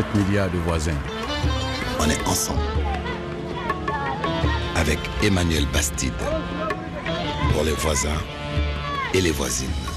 7 milliards de voisins. On est ensemble. Avec Emmanuel Bastide. Pour les voisins et les voisines.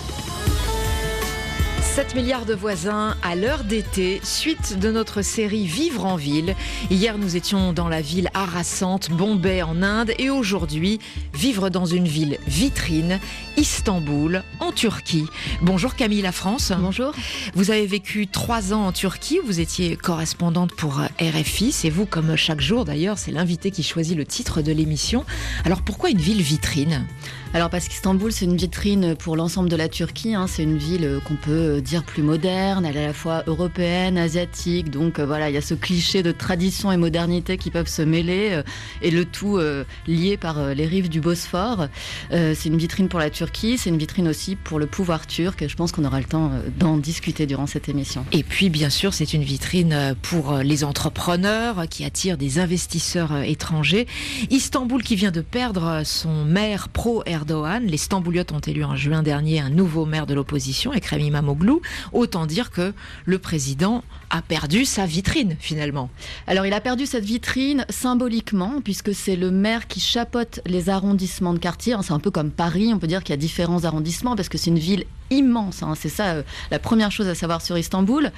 7 milliards de voisins à l'heure d'été, suite de notre série Vivre en ville. Hier, nous étions dans la ville harassante, Bombay en Inde, et aujourd'hui, vivre dans une ville vitrine, Istanbul, en Turquie. Bonjour Camille La France. Bonjour. Vous avez vécu trois ans en Turquie, vous étiez correspondante pour RFI, c'est vous comme chaque jour d'ailleurs, c'est l'invité qui choisit le titre de l'émission. Alors pourquoi une ville vitrine? Alors parce qu'Istanbul, c'est une vitrine pour l'ensemble de la Turquie. Hein. C'est une ville qu'on peut dire plus moderne. Elle est à la fois européenne, asiatique. Donc euh, voilà, il y a ce cliché de tradition et modernité qui peuvent se mêler euh, et le tout euh, lié par les rives du Bosphore. c'est une vitrine pour la Turquie. C'est une vitrine aussi pour le pouvoir turc. Et je pense qu'on aura le temps d'en discuter durant cette émission. Et puis bien sûr, c'est une vitrine pour les entrepreneurs qui attirent des investisseurs étrangers. Istanbul qui vient de perdre son maire pro-Erdogan les Stambouliotes ont élu en juin dernier un nouveau maire de l'opposition, Ekrem Imamoglu. Autant dire que le président a perdu sa vitrine finalement. Alors il a perdu cette vitrine symboliquement puisque c'est le maire qui chapeaute les arrondissements de quartier. Hein, c'est un peu comme Paris, on peut dire qu'il y a différents arrondissements parce que c'est une ville immense. Hein. c'est ça euh, la première chose à savoir sur Istanbul.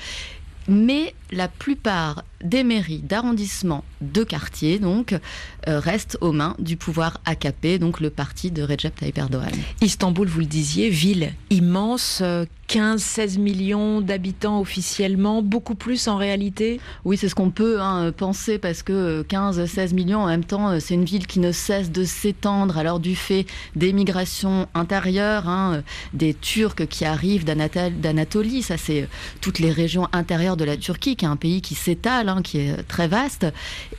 Mais la plupart des mairies d'arrondissement de quartier donc euh, restent aux mains du pouvoir AKP, donc le parti de Recep Tayyip Erdogan. Istanbul, vous le disiez, ville immense, 15-16 millions d'habitants officiellement, beaucoup plus en réalité? Oui, c'est ce qu'on peut hein, penser parce que 15-16 euh, millions en même temps, euh, c'est une ville qui ne cesse de s'étendre. Alors du fait des migrations intérieures, hein, des Turcs qui arrivent d'Anatolie, ça c'est toutes les régions intérieures de la Turquie, qui est un pays qui s'étale, hein, qui est très vaste,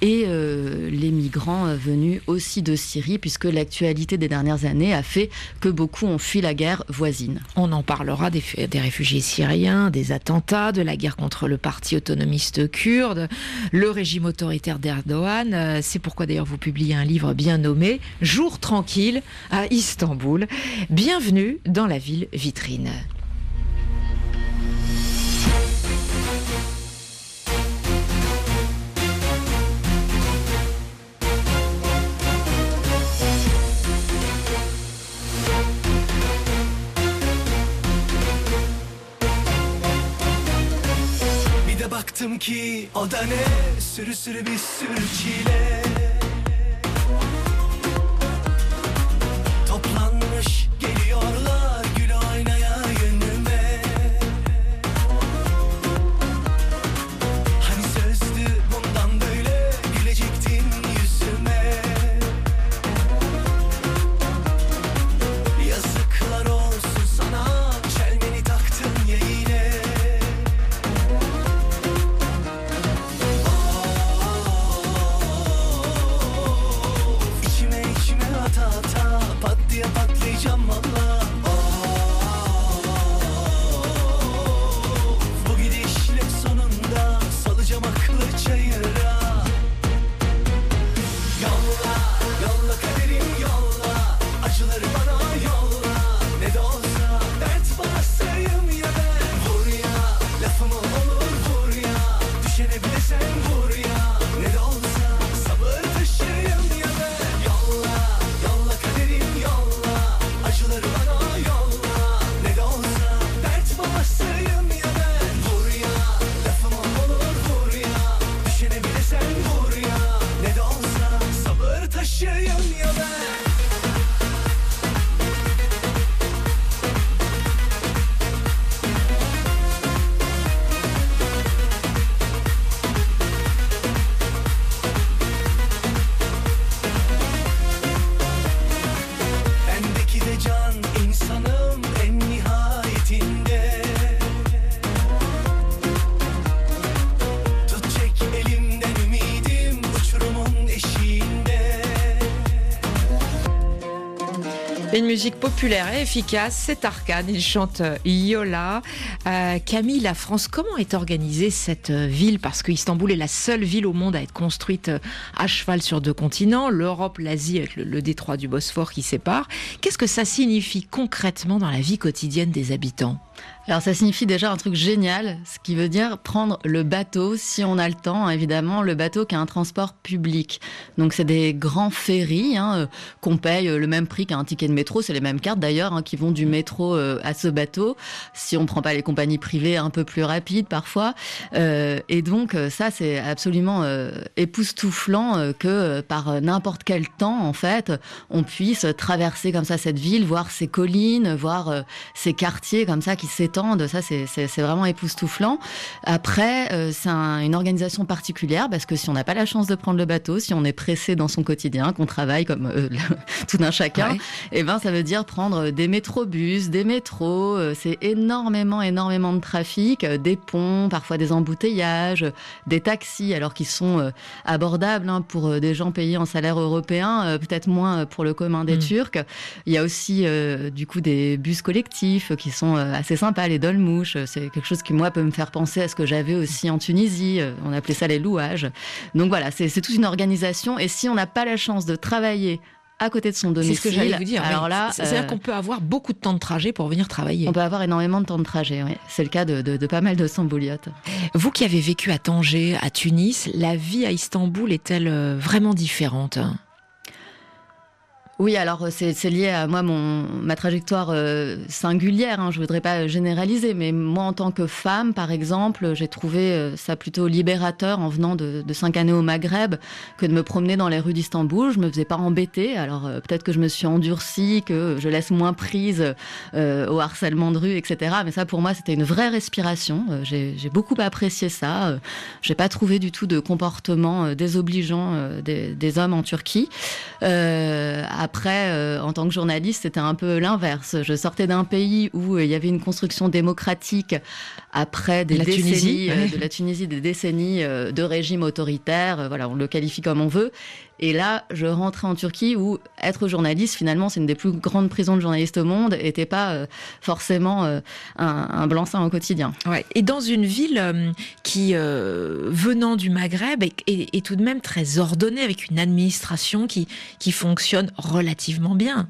et euh, les migrants venus aussi de Syrie, puisque l'actualité des dernières années a fait que beaucoup ont fui la guerre voisine. On en parlera des, des réfugiés syriens, des attentats, de la guerre contre le parti autonomiste kurde, le régime autoritaire d'Erdogan. Euh, c'est pourquoi d'ailleurs vous publiez un livre bien nommé Jour tranquille à Istanbul. Bienvenue dans la ville vitrine. Baktım ki o da ne? Sürü sürü bir sürü çile. Toplanmış geliyorlar Une musique populaire et efficace, c'est Arcane, il chante Yola. Euh, Camille, la France, comment est organisée cette euh, ville? Parce que Istanbul est la seule ville au monde à être construite euh, à cheval sur deux continents, l'Europe, l'Asie avec le détroit du Bosphore qui sépare. Qu'est-ce que ça signifie concrètement dans la vie quotidienne des habitants? Alors ça signifie déjà un truc génial, ce qui veut dire prendre le bateau, si on a le temps, évidemment, le bateau qui a un transport public. Donc c'est des grands ferries hein, euh, qu'on paye euh, le même prix qu'un ticket de métro, c'est les mêmes cartes d'ailleurs hein, qui vont du métro euh, à ce bateau, si on prend pas les compagnies privées un peu plus rapides parfois. Et donc ça c'est absolument époustouflant que par n'importe quel temps en fait, on puisse traverser comme ça cette ville, voir ses collines, voir ces quartiers comme ça qui s'étendent. Ça, c'est- vraiment époustouflant. Après, euh, c'est un- une organisation particulière parce que si on n'a pas la chance de prendre le bateau, si on est pressé dans son quotidien, qu'on travaille comme euh, tout un chacun, Ouais. eh ben, ça veut dire prendre des métrobus, des métros. euh, C'est énormément, énormément de trafic, des ponts, parfois des embouteillages, des taxis, alors qu'ils sont abordables hein, pour des gens payés en salaire européen, peut-être moins pour le commun des Mm. Turcs. Il y a aussi du coup des bus collectifs qui sont euh, assez sympas, les dolmouches. C'est quelque chose qui moi peut me faire penser à ce que j'avais aussi en Tunisie. Euh, On appelait ça les louages. Donc voilà, c'est c'est toute une organisation. Et si on n'a pas la chance de travailler à côté de son C'est domicile, ce que j'allais vous dire. alors oui. là, c'est-à-dire euh, qu'on peut avoir beaucoup de temps de trajet pour venir travailler. on peut avoir énormément de temps de trajet. oui. C'est le cas de, de- de pas mal de Sambouliotes. Vous qui avez vécu à Tanger, à Tunis, la vie à Istanbul est-elle euh, vraiment différente? Oui, alors euh, c'est lié à moi mon ma trajectoire euh, singulière. Hein, je voudrais pas généraliser, mais moi en tant que femme, par exemple, j'ai trouvé euh, ça plutôt libérateur en venant de, cinq années au Maghreb que de me promener dans les rues d'Istanbul. Je me faisais pas embêter. Alors peut-être que je me suis endurcie, que je laisse moins prise euh, au harcèlement de rue, etc. Mais ça pour moi c'était une vraie respiration. J'ai beaucoup apprécié ça. Euh, j'ai pas trouvé du tout de comportement désobligeant des, hommes en Turquie. Après, euh, en tant que journaliste, c'était un peu l'inverse. Je sortais d'un pays où euh, il y avait une construction démocratique après des La décennies Tunisie, euh, de la Tunisie, des décennies de régime autoritaire. Voilà, on le qualifie comme on veut. Et là, je rentrais en Turquie où être journaliste, finalement, c'est une des plus grandes prisons de journalistes au monde, n'était pas euh, forcément euh, un, blanc-seing au quotidien. Ouais. Et dans une ville euh, qui, venant du Maghreb, est, est- est tout de même très ordonnée, avec une administration qui, qui fonctionne relativement bien.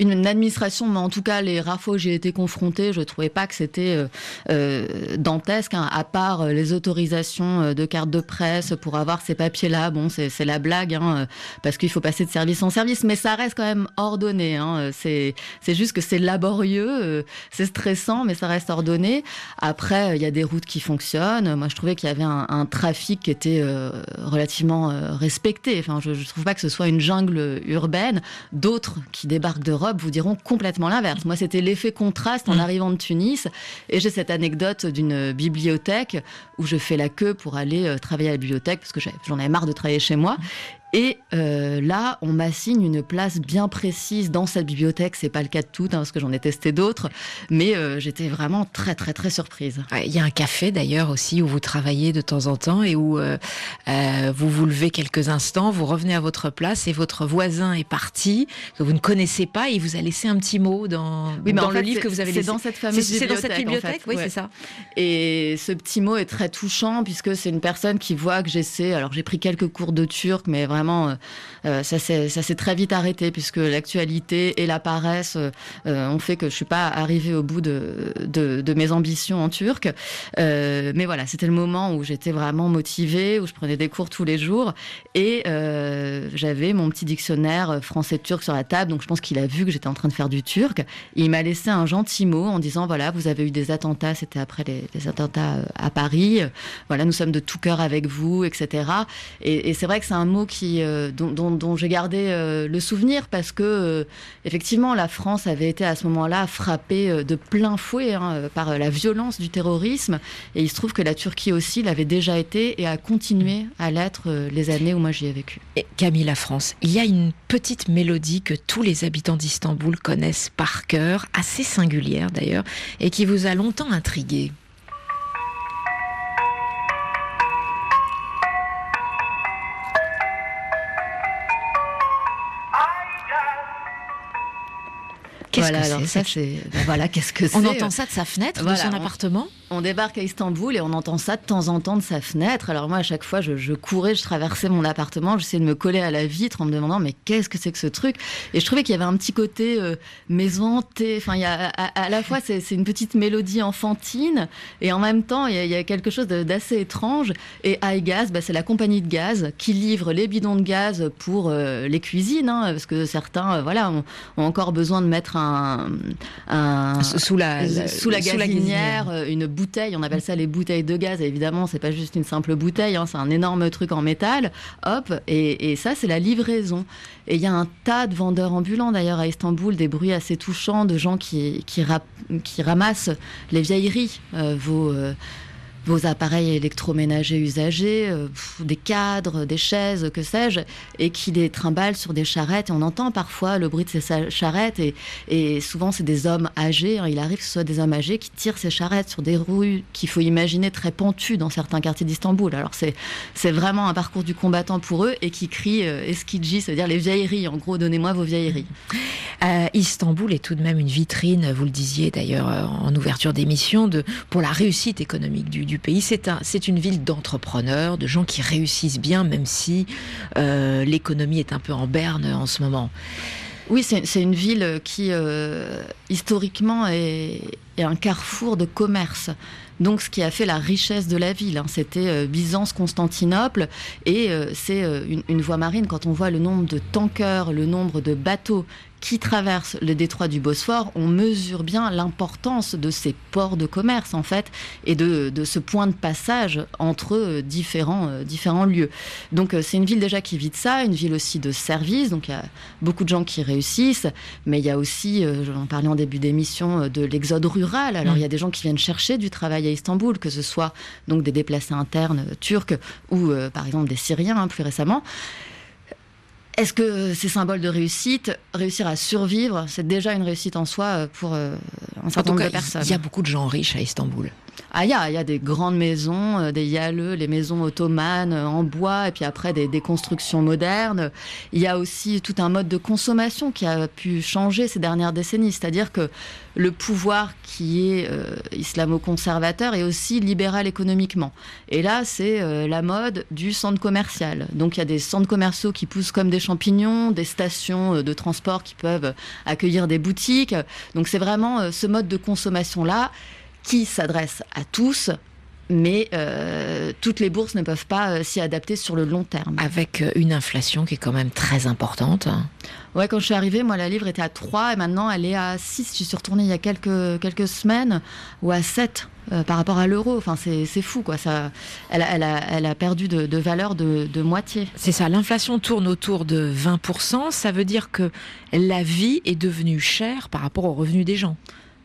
Une, administration, mais en tout cas les rares fois où j'ai été confrontée, je trouvais pas que c'était euh, euh, dantesque, hein, à part euh, les autorisations euh, de carte de presse pour avoir ces papiers-là. Bon, c'est la blague, hein, parce qu'il faut passer de service en service, mais ça reste quand même ordonné. Hein, c'est juste que c'est laborieux, c'est stressant, mais ça reste ordonné. Après, il y a des routes qui fonctionnent. Moi, je trouvais qu'il y avait un, un trafic qui était euh, relativement respecté. Enfin, je, je trouve pas que ce soit une jungle urbaine. D'autres qui débarquent d'Europe vous diront complètement l'inverse. Moi, c'était l'effet contraste en Mm. arrivant de Tunis. Et j'ai cette anecdote d'une bibliothèque où je fais la queue pour aller euh, travailler à la bibliothèque parce que j'en avais marre de travailler chez moi. Et euh, là, on m'assigne une place bien précise dans cette bibliothèque. C'est pas le cas de toutes, hein, parce que j'en ai testé d'autres, mais euh, j'étais vraiment très très très surprise. Ouais, Il y a un café d'ailleurs aussi où vous travaillez de temps en temps et où euh, vous vous levez quelques instants, vous revenez à votre place et votre voisin est parti, que vous ne connaissez pas et il vous a laissé un petit mot dans, Oui, mais dans en le fait, livre c'est- que vous avez c'est laissé. dans cette C'est fameuse c'est dans cette en bibliothèque, fait. oui, Ouais. c'est ça. Et ce petit mot est très touchant puisque c'est une personne qui voit que j'essaie. Alors j'ai pris quelques cours de turc, mais vraiment euh, euh, ça s'est très vite arrêté puisque l'actualité et la paresse euh, ont fait que je suis pas arrivée au bout de mes ambitions en turc. Mais voilà, c'était le moment où j'étais vraiment motivée, où je prenais des cours tous les jours et j'avais mon petit dictionnaire français-turc sur la table. Donc je pense qu'il a vu que j'étais en train de faire du turc. Il m'a laissé un gentil mot en disant voilà, vous avez eu des attentats, c'était après les, attentats à Paris. Voilà, nous sommes de tout cœur avec vous, etc. Et, et c'est vrai que c'est un mot qui euh, dont, j'ai gardé euh, le souvenir parce que euh, effectivement la France avait été à ce moment-là frappée de plein fouet hein, par la violence du terrorisme. Et il se trouve que la Turquie aussi l'avait déjà été et a continué à l'être les années où moi j'y ai vécu. Et Camille La France, il y a une petite mélodie que tous les habitants d'Istanbul connaissent par cœur, assez singulière d'ailleurs, et qui vous a longtemps intrigué. Qu'est-ce voilà, que alors c'est ça cette- c'est ben voilà qu'est-ce que c'est On entend ça de sa fenêtre, Voilà, de son on- appartement? On débarque à Istanbul et on entend ça de temps en temps de sa fenêtre. Alors moi, à chaque fois, je, je courais, je traversais mon appartement, j'essayais de me coller à la vitre en me demandant mais qu'est-ce que c'est que ce truc? Et je trouvais qu'il y avait un petit côté euh, maison hantée. Enfin, il y a à, à la fois c'est une petite mélodie enfantine et en même temps il y a, il y a quelque chose d'assez étrange. Et iGaz, bah, c'est la compagnie de gaz qui livre les bidons de gaz pour euh, les cuisines, hein, parce que certains, euh, voilà, ont, ont encore besoin de mettre un, un Sous la, la- sous la gazinière, euh, une bouteille, on appelle ça les bouteilles de gaz. Et évidemment, c'est pas juste une simple bouteille, hein, c'est un énorme truc en métal. Hop, et, et ça, c'est la livraison. Et il y a un tas de vendeurs ambulants d'ailleurs à Istanbul, des bruits assez touchants de gens qui, qui, rap- qui ramassent les vieilleries, euh, vos. euh, vos appareils électroménagers usagés, euh, des cadres, des chaises, que sais-je, et qui les trimballent sur des charrettes. Et on entend parfois le bruit de ces charrettes, et, souvent c'est des hommes âgés. Il arrive que ce soit des hommes âgés qui tirent ces charrettes sur des rues qu'il faut imaginer très pentues dans certains quartiers d'Istanbul. Alors c'est vraiment un parcours du combattant pour eux, et qui crient euh, Eskidji, c'est-à-dire les vieilleries. En gros, donnez-moi vos vieilleries. Euh, Istanbul est tout de même une vitrine, vous le disiez d'ailleurs euh, en ouverture d'émission, pour la réussite économique du, du pays. C'est un, c'est une ville d'entrepreneurs, de gens qui réussissent bien, même si euh, l'économie est un peu en berne en ce moment. Oui, c'est une ville qui, euh, historiquement, est, est un carrefour de commerce. Donc, ce qui a fait la richesse de la ville, hein, c'était euh, Byzance-Constantinople, et euh, c'est une, une voie marine. Quand on voit le nombre de tankers, le nombre de bateaux qui traversent le détroit du Bosphore, on mesure bien l'importance de ces ports de commerce, en fait, et de, de ce point de passage entre euh, différents, euh, différents lieux. Donc, euh, c'est une ville déjà qui vit de ça, une ville aussi de services. Donc, il y a beaucoup de gens qui réussissent, mais il y a aussi, j'en parlais en début d'émission, de l'exode rural. Alors, Mm. il y a des gens qui viennent chercher du travail à Istanbul, que ce soit donc des déplacés internes turcs ou, par exemple, des Syriens, hein, plus récemment. Est-ce que c'est symbole de réussite Réussir à survivre, c'est déjà une réussite en soi euh, pour euh, un En certain nombre de personnes? il y a beaucoup de gens riches à Istanbul. Ah, il y a, y a des grandes maisons, euh, des yalleux, les maisons ottomanes euh, en bois, et puis après des, constructions modernes. Il y a aussi tout un mode de consommation qui a pu changer ces dernières décennies. C'est-à-dire que le pouvoir qui est euh, islamo-conservateur est aussi libéral économiquement. Et là, c'est la mode du centre commercial. Donc il y a des centres commerciaux qui poussent comme des champignons, des stations de transport qui peuvent accueillir des boutiques. Donc c'est vraiment ce mode de consommation-là qui s'adresse à tous, mais euh, toutes les bourses ne peuvent pas euh, s'y adapter sur le long terme. Avec euh, une inflation qui est quand même très importante. Ouais, quand je suis arrivée, moi, la livre était à 3 et maintenant elle est à 6. Je suis retournée il y a quelques, quelques semaines ou à 7 euh, par rapport à l'euro. Enfin, c'est fou, quoi. Ça, elle, a, elle, a, elle a perdu de, de valeur de, de moitié. C'est ça, l'inflation tourne autour de 20%. Ça veut dire que la vie est devenue chère par rapport aux revenus des gens.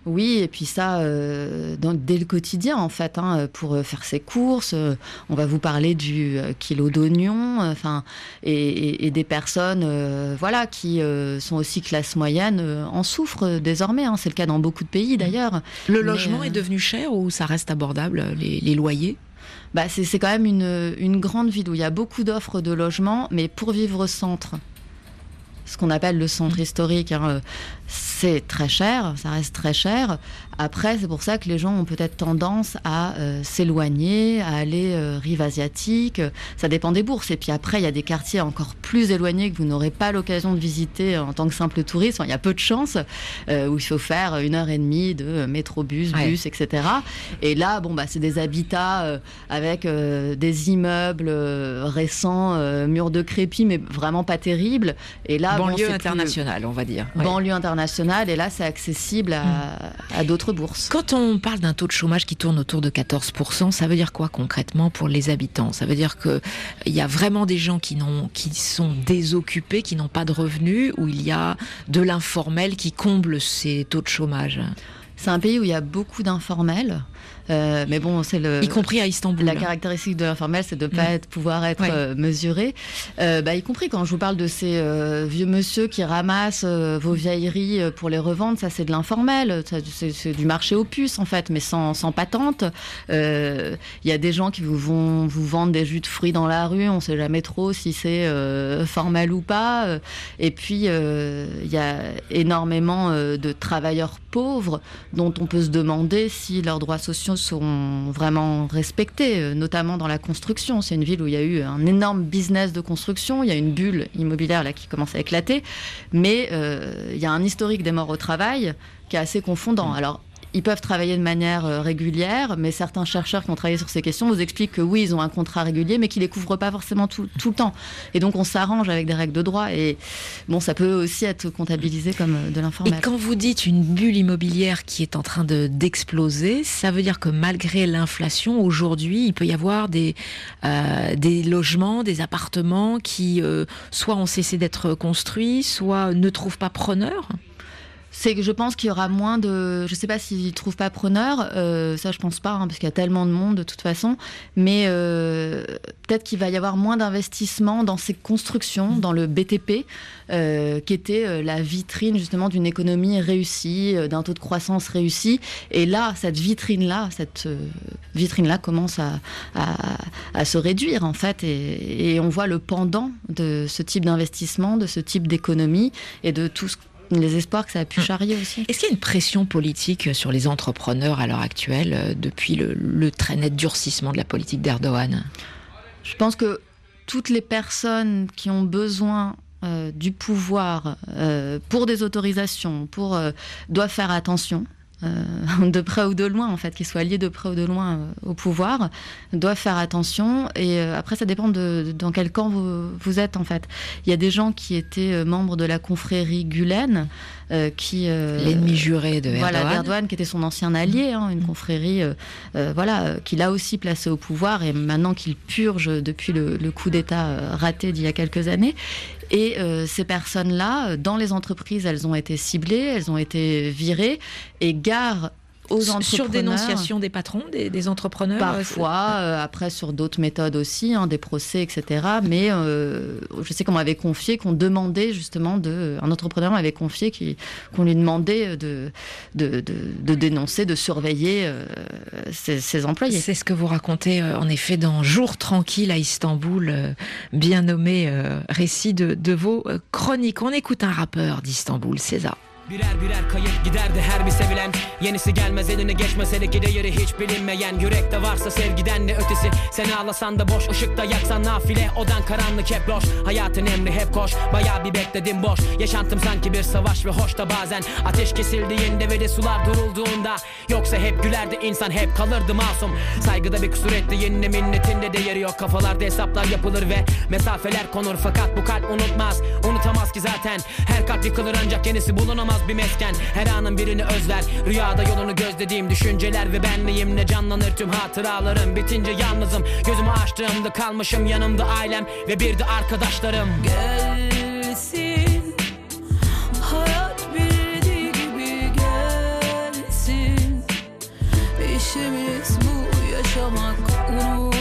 Oui, et puis ça, euh, dans, dès le quotidien, en fait, hein, pour euh, faire ses courses, euh, on va vous parler du kilo d'oignons, euh, enfin, et, et- et des personnes, euh, voilà, qui sont aussi classe moyenne, en souffrent désormais. hein. C'est le cas dans beaucoup de pays, d'ailleurs. Le Mais, logement est devenu cher ou ça reste abordable, les, les loyers? Bah, c'est c'est quand même une, une grande ville où il y a beaucoup d'offres de logements, mais pour vivre au centre, ce qu'on appelle le centre historique, hein, euh, c'est très cher, ça reste très cher. Après, c'est pour ça que les gens ont peut-être tendance à euh, s'éloigner, à aller euh, rive asiatique. Ça dépend des bourses. Et puis après, il y a des quartiers encore plus éloignés que vous n'aurez pas l'occasion de visiter en tant que simple touriste. Enfin, il y a peu de chance euh, où il faut faire une heure et demie de métrobus, Ouais. bus, etc. Et là, bon, bah, c'est des habitats euh, avec des immeubles récents, murs de crépi, mais vraiment pas terribles. Et là, bon, Banlieue plus- internationale, on va dire. Ouais. Banlieue internationale, et là, c'est accessible à, à d'autres Quand on parle d'un taux de chômage qui tourne autour de 14%, ça veut dire quoi concrètement pour les habitants? Ça veut dire que il y a vraiment des gens qui qui sont désoccupés, qui n'ont pas de revenus, ou il y a de l'informel qui comble ces taux de chômage, C'est un pays où il y a beaucoup d'informels, euh, mais bon, c'est le. y compris à Istanbul. La caractéristique de l'informel, c'est de ne pas Mm. être, pouvoir être Ouais. euh, mesuré. Euh, bah, y compris quand je vous parle de ces euh, vieux monsieur qui ramassent vos vieilleries pour les revendre, ça c'est de l'informel, c'est du marché aux puces en fait, mais sans, sans patente. Il y a des gens qui vous vont vous vendre des jus de fruits dans la rue, on sait jamais trop si c'est formel ou pas. Et puis il y a énormément de travailleurs pauvres dont on peut se demander si leurs droits sociaux sont vraiment respectés, euh, notamment dans la construction. C'est une ville où il y a eu un énorme business de construction, il y a une bulle immobilière là qui commence à éclater, mais euh, il y a un historique des morts au travail qui est assez confondant. Alors ils peuvent travailler de manière euh, régulière, mais certains chercheurs qui ont travaillé sur ces questions vous expliquent que oui, ils ont un contrat régulier, mais qu'ils les couvrent pas forcément tout, tout le temps. Et donc, on s'arrange avec des règles de droit. Et bon, ça peut aussi être comptabilisé comme euh, de Et l'informel. quand vous dites une bulle immobilière qui est en train de d'exploser, ça veut dire que malgré l'inflation, aujourd'hui, il peut y avoir des, euh, des logements, des appartements qui euh, soit ont cessé d'être construits, soit ne trouvent pas preneur? C'est que je pense qu'il y aura moins de. Je sais pas s'ils trouvent pas preneur, euh, ça je pense pas, hein, parce qu'il y a tellement de monde de toute façon. Mais euh, peut-être qu'il va y avoir moins d'investissement dans ces constructions, dans le BTP, euh, qui était la vitrine justement d'une économie réussie, d'un taux de croissance réussi. Et là, cette vitrine-là, cette vitrine-là commence à, se réduire en fait, et on voit le pendant de ce type d'investissement, de ce type d'économie et de tout ce les espoirs que ça a pu charrier aussi. Est-ce qu'il y a une pression politique sur les entrepreneurs à l'heure actuelle euh, depuis le, le très net durcissement de la politique d'Erdogan? Je pense que toutes les personnes qui ont besoin euh, du pouvoir euh, pour des autorisations, pour euh, doivent faire attention. Euh, de près ou de loin, en fait, qu'ils soient liés de près ou de loin euh, au pouvoir, doivent faire attention. Et euh, après, ça dépend de, de dans quel camp vous, vous êtes, en fait. Il y a des gens qui étaient euh, membres de la confrérie Gulen, euh, qui euh, L'ennemi juré de voilà, Erdogan. qui était son ancien allié, hein, une confrérie, euh, euh, voilà, qu'il a aussi placé au pouvoir et maintenant qu'il purge depuis le, le coup d'État raté d'il y a quelques années. Et euh, ces personnes-là, euh, dans les entreprises, elles ont été ciblées, elles ont été virées, et gare aux Sur entrepreneurs. dénonciation des patrons, des, des entrepreneurs euh, Parfois, euh, après sur d'autres méthodes aussi, hein, des procès, etc. Mais euh, je sais qu'on m'avait confié, qu'on demandait justement de, un entrepreneur m'avait confié qu'on lui demandait de, de, de, de dénoncer, de surveiller euh, ses, ses employés. C'est ce que vous racontez en effet dans Jour tranquille à Istanbul, bien nommé récit de, de vos chroniques. On écoute un rappeur d'Istanbul, César. Birer birer kayıp giderdi her bir sevilen. Yenisi gelmez eline geçmez hele ki değeri hiç bilinmeyen. Yürekte varsa sevgiden ne ötesi? Sen ağlasan da boş ışıkta yaksan nafile. Odan karanlık hep loş Hayatın emri hep koş. Baya bir bekledim boş. Yaşantım sanki bir savaş ve hoş da bazen. Ateş kesildiğinde ve de sular durulduğunda. Yoksa hep gülerdi insan hep kalırdı masum. Saygıda bir kusur etti yenine minnetinde değeri yok. Kafalarda hesaplar yapılır ve mesafeler konur. Fakat bu kalp unutmaz unutamaz ki zaten. Her kalp yıkılır ancak yenisi bulunamaz bir mesken. Her anın birini özler. Rüyada yolunu gözlediğim düşünceler ve benliğimle canlanır tüm hatıralarım? Bitince yalnızım. Gözümü açtığımda kalmışım yanımda ailem Ve bir de arkadaşlarım. Gelsin. Hayat bildiği gibi gelsin. İşimiz bu yaşamak unuttum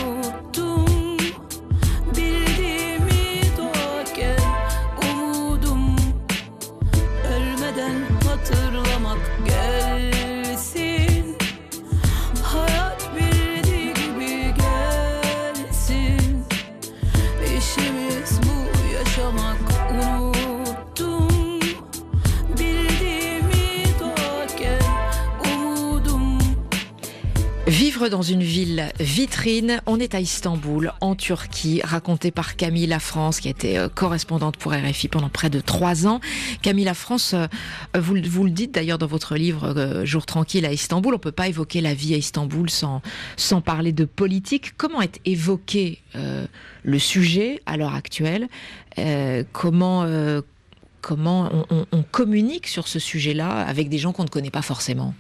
dans une ville vitrine, on est à Istanbul, en Turquie, raconté par Camille La France, qui a été euh, correspondante pour RFI pendant près de trois ans. Camille La France, euh, vous, vous le dites d'ailleurs dans votre livre euh, Jour tranquille à Istanbul, on peut pas évoquer la vie à Istanbul sans, sans parler de politique. Comment est évoqué le sujet à l'heure actuelle? Comment... Comment on communique sur ce sujet-là avec des gens qu'on ne connaît pas forcément?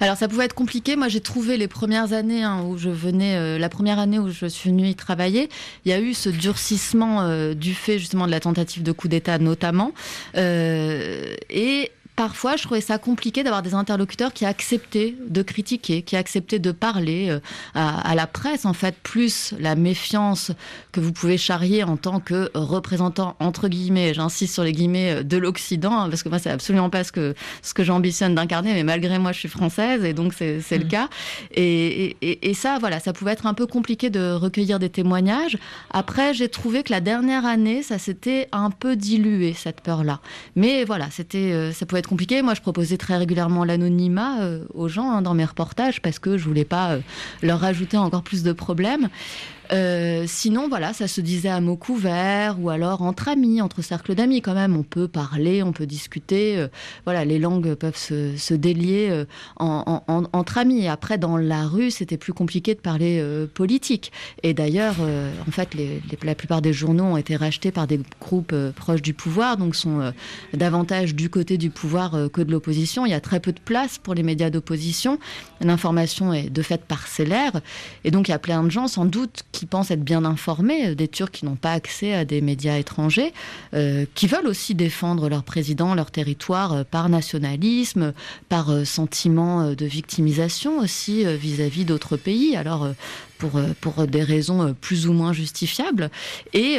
Alors ça pouvait être compliqué. Moi j'ai trouvé les premières années hein, où je venais, euh, la première année où je suis venue y travailler, il y a eu ce durcissement euh, du fait justement de la tentative de coup d'État notamment. Euh, et parfois je trouvais ça compliqué d'avoir des interlocuteurs qui acceptaient de critiquer, qui acceptaient de parler euh, à, à la presse en fait, plus la méfiance que vous pouvez charrier en tant que représentant entre guillemets, j'insiste sur les guillemets, de l'Occident, hein, parce que moi c'est absolument pas ce que ce que j'ambitionne d'incarner, mais malgré moi je suis française et donc c'est le cas. Et, et, et ça, voilà, ça pouvait être un peu compliqué de recueillir des témoignages. Après, j'ai trouvé que la dernière année, ça s'était un peu dilué cette peur-là. Mais voilà, c'était, euh, ça pouvait compliqué. Moi, je proposais très régulièrement l'anonymat euh, aux gens hein, dans mes reportages parce que je voulais pas euh, leur rajouter encore plus de problèmes. Euh, sinon, voilà, ça se disait à mots couverts ou alors entre amis, entre cercles d'amis quand même. On peut parler, on peut discuter. euh, voilà, les langues peuvent se, délier euh, en- en- en- entre amis. Après, dans la rue, c'était plus compliqué de parler politique. Et d'ailleurs, en fait, la plupart des journaux ont été rachetés par des groupes proches du pouvoir, donc sont davantage du côté du pouvoir que de l'opposition. Il y a très peu de place pour les médias d'opposition. L'information est de fait parcellaire. Et donc, il y a plein de gens, sans doute, qui pensent être bien informés, euh, des Turcs qui n'ont pas accès à des médias étrangers, euh, qui veulent aussi défendre leur président, leur territoire euh, par nationalisme, par sentiment de victimisation aussi vis-à-vis d'autres pays. Alors, pour, pour des raisons plus ou moins justifiables. Et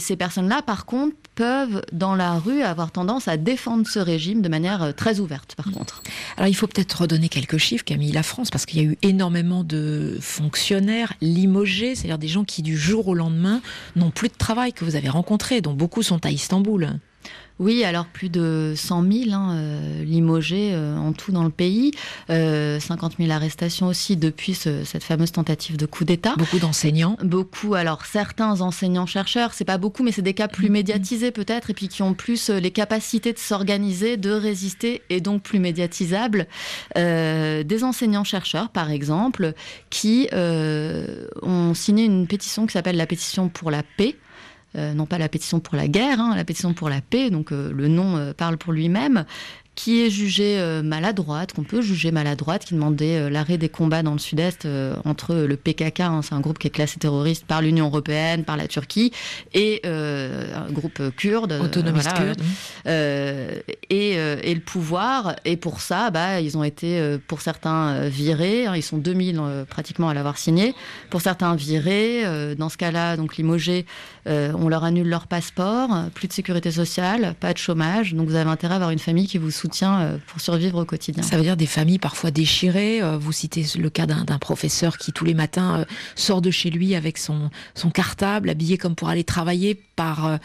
ces personnes-là, par contre, peuvent, dans la rue, avoir tendance à défendre ce régime de manière euh, très ouverte, par contre. Alors il faut peut-être redonner quelques chiffres, Camille, la France, parce qu'il y a eu énormément de fonctionnaires limogés, c'est-à-dire des gens qui du jour au lendemain n'ont plus de travail que vous avez rencontrés, dont beaucoup sont à Istanbul. Oui, alors plus de 100 000 hein, euh, limogés euh, en tout dans le pays, euh, 50 000 arrestations aussi depuis ce- cette fameuse tentative de coup d'État. Beaucoup d'enseignants. Beaucoup, alors certains enseignants-chercheurs, c'est pas beaucoup, mais c'est des cas plus médiatisés peut-être, et puis qui ont plus euh, les capacités de s'organiser, de résister, et donc plus médiatisables. Euh, des enseignants-chercheurs, par exemple, qui euh, ont signé une pétition qui s'appelle la pétition pour la paix. Euh, non pas la pétition pour la guerre, hein, la pétition pour la paix, donc euh, le nom euh, parle pour lui-même, qui est jugée maladroite, qu'on peut juger maladroite, qui demandait l'arrêt des combats dans le sud-est entre le PKK, hein, c'est un groupe qui est classé terroriste par l'Union européenne, par la Turquie, et euh, un groupe kurde, Autonomiste voilà, kurde. euh, et, et le pouvoir. Et pour ça, bah, ils ont été, pour certains, virés. hein, ils sont 2000 euh, pratiquement à l'avoir signé. Pour certains, virés. Dans ce cas-là, donc limogés, euh, on leur annule leur passeport. Plus de sécurité sociale, pas de chômage. Donc vous avez intérêt à avoir une famille qui vous soutient euh, pour survivre au quotidien. Ça veut dire des familles parfois déchirées. Euh, Vous citez le cas d'un professeur qui tous les matins sort de chez lui avec son, cartable, habillé comme pour aller travailler par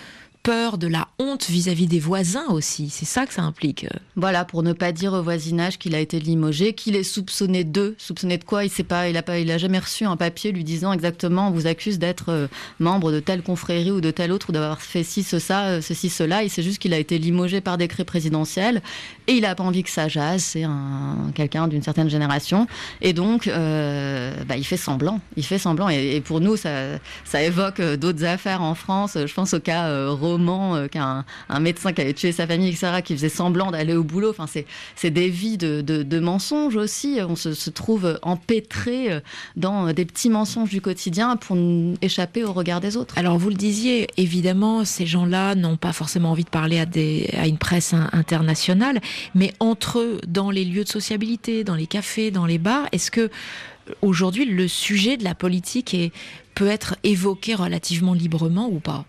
peur de la honte vis-à-vis des voisins aussi. C'est ça que ça implique. Voilà, pour ne pas dire au voisinage qu'il a été limogé, qu'il est soupçonné de. Soupçonné de quoi? Il sait pas, il a pas, il a jamais reçu un papier lui disant exactement on vous accuse d'être euh, membre de telle confrérie ou de telle autre ou d'avoir fait ci, ce, ça, euh, ceci, cela. Il sait juste qu'il a été limogé par décret présidentiel et il a pas envie que ça jase. C'est un quelqu'un d'une certaine génération et donc euh, bah, il fait semblant. Il fait semblant et, pour nous ça, évoque d'autres affaires en France. Je pense au cas euh, euh, qu'un un médecin qui avait tué sa famille, etc., qui faisait semblant d'aller au boulot. Enfin, c'est des vies de, mensonges aussi. On se, trouve empêtré euh, dans des petits mensonges du quotidien pour échapper au regard des autres. Alors vous le disiez, évidemment, ces gens-là n'ont pas forcément envie de parler à, une presse in- internationale, mais entre eux, dans les lieux de sociabilité, dans les cafés, dans les bars, est-ce que aujourd'hui le sujet de la politique peut être évoqué relativement librement ou pas?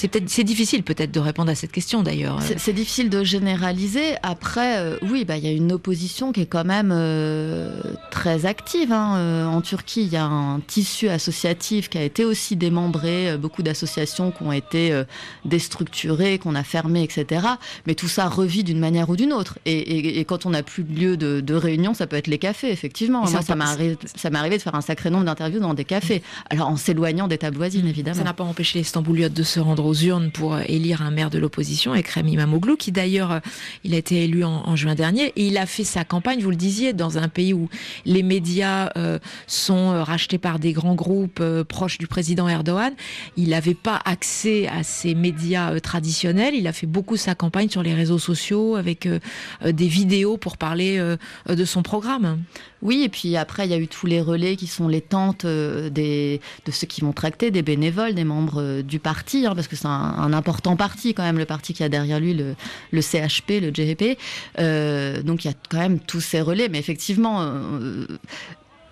C'est peut-être c'est difficile peut-être de répondre à cette question d'ailleurs. C'est difficile de généraliser. Après, euh, oui, bah, il y a une opposition qui est quand même euh, très active. hein. Euh, en Turquie, il y a un tissu associatif qui a été aussi démembré, beaucoup d'associations qui ont été euh, déstructurées, qu'on a fermées, etc. Mais tout ça revit d'une manière ou d'une autre. Et, et- et quand on n'a plus de lieu de, de réunion, ça peut être les cafés, effectivement. Et Moi, m'est ça m'est arrivé de faire un sacré nombre d'interviews dans des cafés. Alors, en s'éloignant des tables voisines, évidemment. Ça n'a pas empêché les Stambouliotes de se rendre aux urnes pour élire un maire de l'opposition, Ekrem Imamoglu, qui d'ailleurs, euh, il a été élu en, juin dernier, il a fait sa campagne, vous le disiez, dans un pays où les médias euh, sont euh, rachetés par des grands groupes proches du président Erdogan. Il n'avait pas accès à ces médias traditionnels. Il a fait beaucoup sa campagne sur les réseaux sociaux avec des vidéos pour parler de son programme. Oui, et puis après, il y a eu tous les relais qui sont les tentes euh, des, de ceux qui vont tracter, des bénévoles, des membres euh, du parti, hein, parce que c'est un, important parti quand même, le parti qui a derrière lui le, CHP, le GHP. Euh, donc il y a quand même tous ces relais, mais effectivement... euh,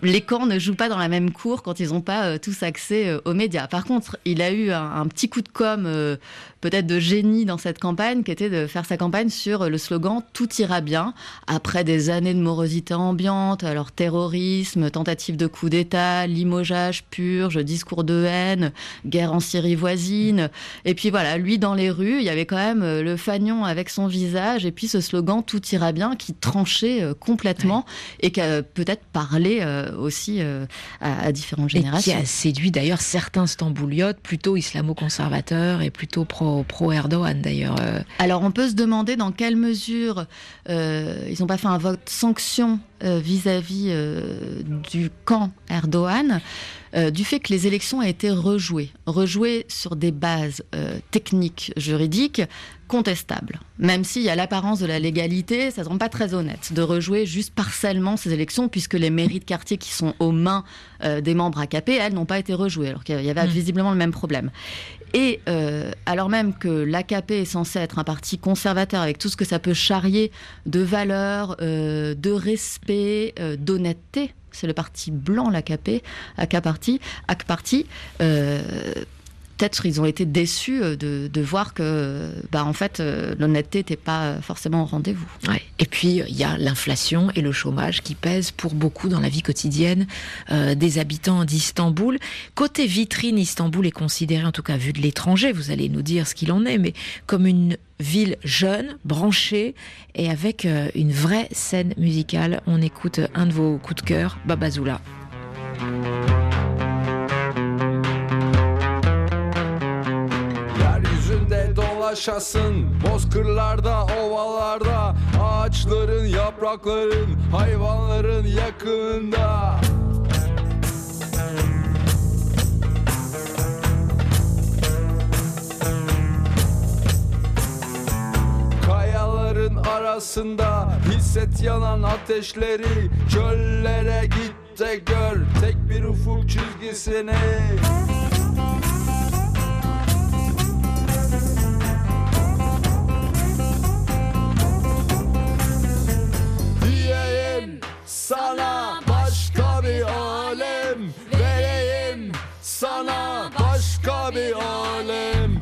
les camps ne jouent pas dans la même cour quand ils n'ont pas tous accès aux médias. Par contre, il a eu un, petit coup de com peut-être de génie dans cette campagne, qui était de faire sa campagne sur le slogan Tout ira bien, après des années de morosité ambiante, alors terrorisme, tentative de coup d'État, limogeage, purge, discours de haine, guerre en Syrie voisine. Et puis voilà, lui dans les rues, il y avait quand même euh, le fagnon avec son visage, et puis ce slogan Tout ira bien qui tranchait euh, complètement et qui a peut-être parlé euh, aussi à, à différentes Et qui générations. a séduit d'ailleurs certains stambouliotes plutôt islamo-conservateurs et plutôt pro- pro-Erdogan d'ailleurs. euh. Alors on peut se demander dans quelle mesure euh, ils n'ont pas fait un vote sanction euh, vis-à-vis euh, du camp Erdogan, euh, du fait que les élections ont été rejouées, rejouées sur des bases euh, techniques, juridiques, contestables. Même s'il y a l'apparence de la légalité, ça ne rend pas très honnête de rejouer juste partiellement ces élections, puisque les mairies de quartier qui sont aux mains euh, des membres AKP, elles n'ont pas été rejouées, alors qu'il y avait Mm. visiblement le même problème. Et euh, alors même que l'AKP est censé être un parti conservateur avec tout ce que ça peut charrier de valeurs, euh, de respect, euh, d'honnêteté, c'est le parti blanc, l'AKP, AK peut-être ils ont été déçus euh, de, de voir que, bah, en fait, euh, l'honnêteté n'était pas forcément au rendez-vous. Et puis il y a l'inflation et le chômage qui pèsent pour beaucoup dans la vie quotidienne euh, des habitants d'Istanbul. Côté vitrine, Istanbul est considéré, en tout cas vu de l'étranger, vous allez nous dire ce qu'il en est, mais comme une ville jeune, branchée et avec euh, une vraie scène musicale. On écoute un de vos coups de cœur, Babazoula. Dolaşasın Bozkırlarda, ovalarda Ağaçların, yaprakların Hayvanların yakınında. Kayaların arasında Hisset yanan ateşleri Çöllere git de gör. Tek bir ufuk çizgisini sana başka bir alem Vereyim. sana başka bir alem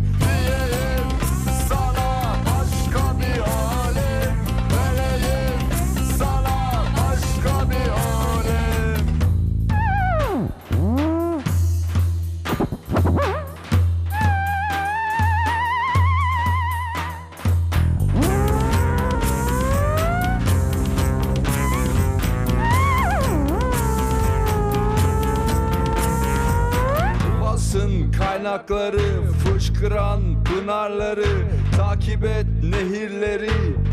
Kaynakları, fışkıran pınarları Takip et nehirleri,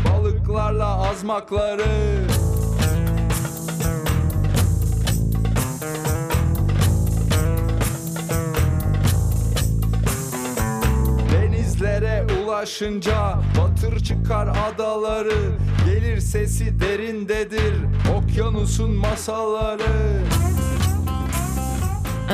balıklarla azmakları. Denizlere ulaşınca batır çıkar adaları Gelir sesi derindedir okyanusun masalları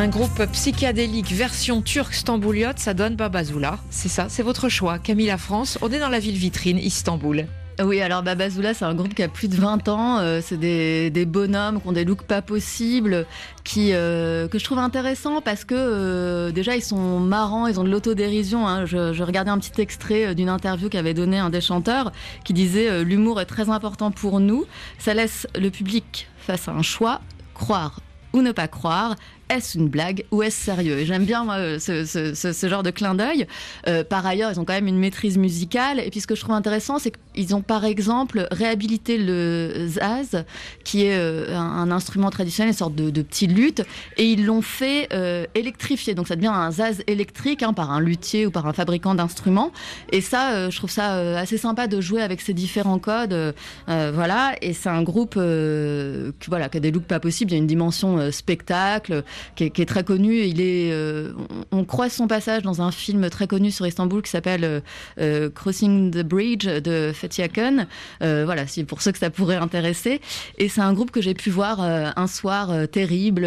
Un groupe psychédélique version turque stambouliote, ça donne Babazoula. C'est ça, c'est votre choix. Camille La France, on est dans la ville vitrine, Istanbul. Oui, alors Babazoula, c'est un groupe qui a plus de 20 ans. euh, c'est des, des bonhommes qui ont des looks pas possibles, qui, euh, que je trouve intéressants parce que euh, déjà ils sont marrants, ils ont de l'autodérision. hein. Je, je regardais un petit extrait d'une interview qu'avait donné un des chanteurs qui disait l'humour est très important pour nous. Ça laisse le public face à un choix, croire ou ne pas croire. Est-ce une blague ou est-ce sérieux J'aime bien moi, ce, genre de clin d'œil. Euh, par ailleurs, ils ont quand même une maîtrise musicale. Et puis ce que je trouve intéressant, c'est qu'ils ont par exemple réhabilité le zaz, qui est euh, un, instrument traditionnel, une sorte de, de petit luth, et ils l'ont fait euh, électrifier. Donc ça devient un zaz électrique hein, par un luthier ou par un fabricant d'instruments. Et ça, je trouve ça assez sympa de jouer avec ces différents codes. voilà. Et c'est un groupe qui, voilà, qui a des looks pas possibles. Il y a une dimension spectacle qui est, très connu. Il est, euh, on, croise son passage dans un film très connu sur Istanbul qui s'appelle euh, euh, Crossing the Bridge de Fatih Akın. Voilà, c'est pour ceux que ça pourrait intéresser. Et c'est un groupe que j'ai pu voir un soir terrible,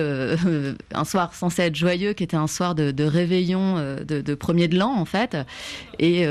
un soir censé être joyeux, qui était un soir de, réveillon de, premier de l'an en fait. Et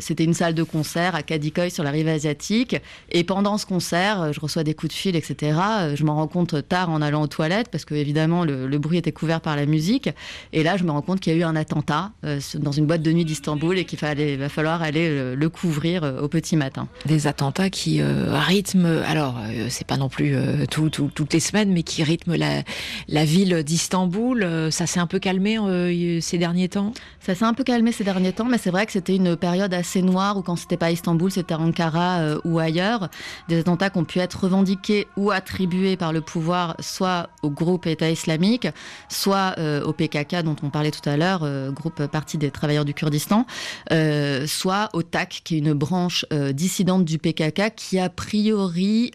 c'était une salle de concert à Kadikoy sur la rive asiatique. Et pendant ce concert, je reçois des coups de fil, etc. Je m'en rends compte tard en allant aux toilettes parce que évidemment le bruit était couvert par la musique. Et là, je me rends compte qu'il y a eu un attentat euh, dans une boîte de nuit d'Istanbul et qu'il va falloir aller le, le couvrir euh, au petit matin. Des attentats qui euh, rythment, alors euh, c'est pas non plus euh, tout- tout- toutes les semaines, mais qui rythment la, la ville d'Istanbul. Euh, ça s'est un peu calmé euh, ces derniers temps? Ça s'est un peu calmé ces derniers temps, mais c'est vrai que c'était une période assez noire où quand c'était pas Istanbul, c'était Ankara euh, ou ailleurs. Des attentats qui ont pu être revendiqués ou attribués par le pouvoir, soit au groupe État islamique, soit euh, au PKK dont on parlait tout à l'heure, euh, groupe parti des travailleurs du Kurdistan, euh, soit au TAC, qui est une branche dissidente du PKK qui a priori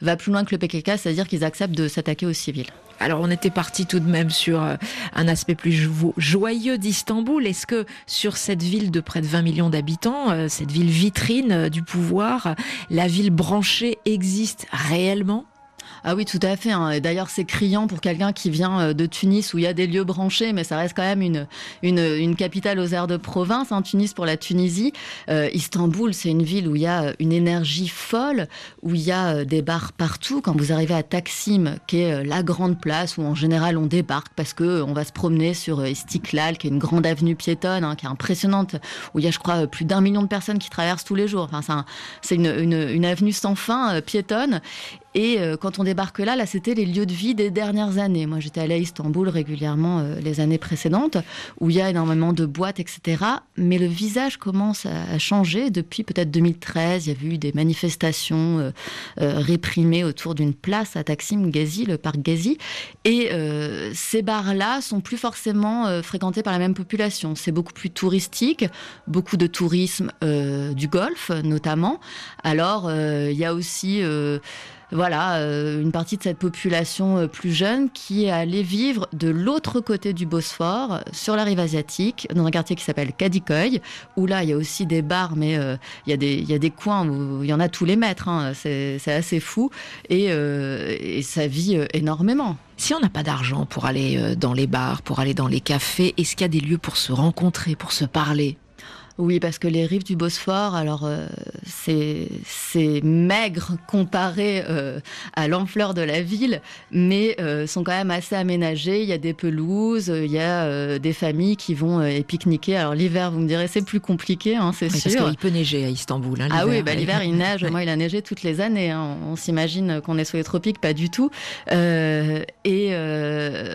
va plus loin que le PKK, c'est-à-dire qu'ils acceptent de s'attaquer aux civils. Alors on était parti tout de même sur un aspect plus jo- joyeux d'Istanbul. Est-ce que sur cette ville de près de 20 millions d'habitants, cette ville vitrine du pouvoir, la ville branchée existe réellement? Ah oui, tout à fait. hein. Et D'ailleurs, c'est criant pour quelqu'un qui vient euh, de Tunis où il y a des lieux branchés, mais ça reste quand même une, une, capitale aux airs de province, hein, Tunis pour la Tunisie. Euh, Istanbul, c'est une ville où il y a euh, une énergie folle, où il y a des bars partout. Quand vous arrivez à Taksim, qui est la grande place où en général on débarque parce que euh, on va se promener sur Istiklal, qui est une grande avenue piétonne, hein, qui est impressionnante, où il y a, je crois, plus d'un million de personnes qui traversent tous les jours. Enfin, c'est un- c'est une, une, avenue sans fin, piétonne. Et euh, quand on débarque là, là, c'était les lieux de vie des dernières années. Moi, j'étais allée à Istanbul régulièrement euh, les années précédentes, où il y a énormément de boîtes, etc. Mais le visage commence à, changer depuis peut-être 2013. Il y a eu des manifestations euh, réprimées autour d'une place à Taksim Ghazi, le parc Ghazi. Et ces bars-là sont plus forcément fréquentés par la même population. C'est beaucoup plus touristique, beaucoup de tourisme du Golfe notamment. Alors, il y a aussi... voilà, euh, une partie de cette population euh, plus jeune qui est allée vivre de l'autre côté du Bosphore, sur la rive asiatique, dans un quartier qui s'appelle Kadikoy, où là, il y a aussi des bars, mais euh, il, y a des, coins où il y en a tous les mètres. hein. c'est assez fou. Et, et ça vit énormément. Si on n'a pas d'argent pour aller dans les bars, pour aller dans les cafés, est-ce qu'il y a des lieux pour se rencontrer, pour se parler? Oui, parce que les rives du Bosphore, alors euh, c'est maigre comparé euh, à l'ampleur de la ville, mais euh, sont quand même assez aménagées. Il y a des pelouses, euh, il y a des familles qui vont pique-niquer. Alors l'hiver, vous me direz, c'est plus compliqué, hein, c'est Oui, Parce sûr. qu'il peut neiger à Istanbul. hein, Ah oui, l'hiver. bah, l'hiver il neige. Moi, il a neigé toutes les années. hein. On, on s'imagine qu'on est sous les tropiques, pas du tout. Et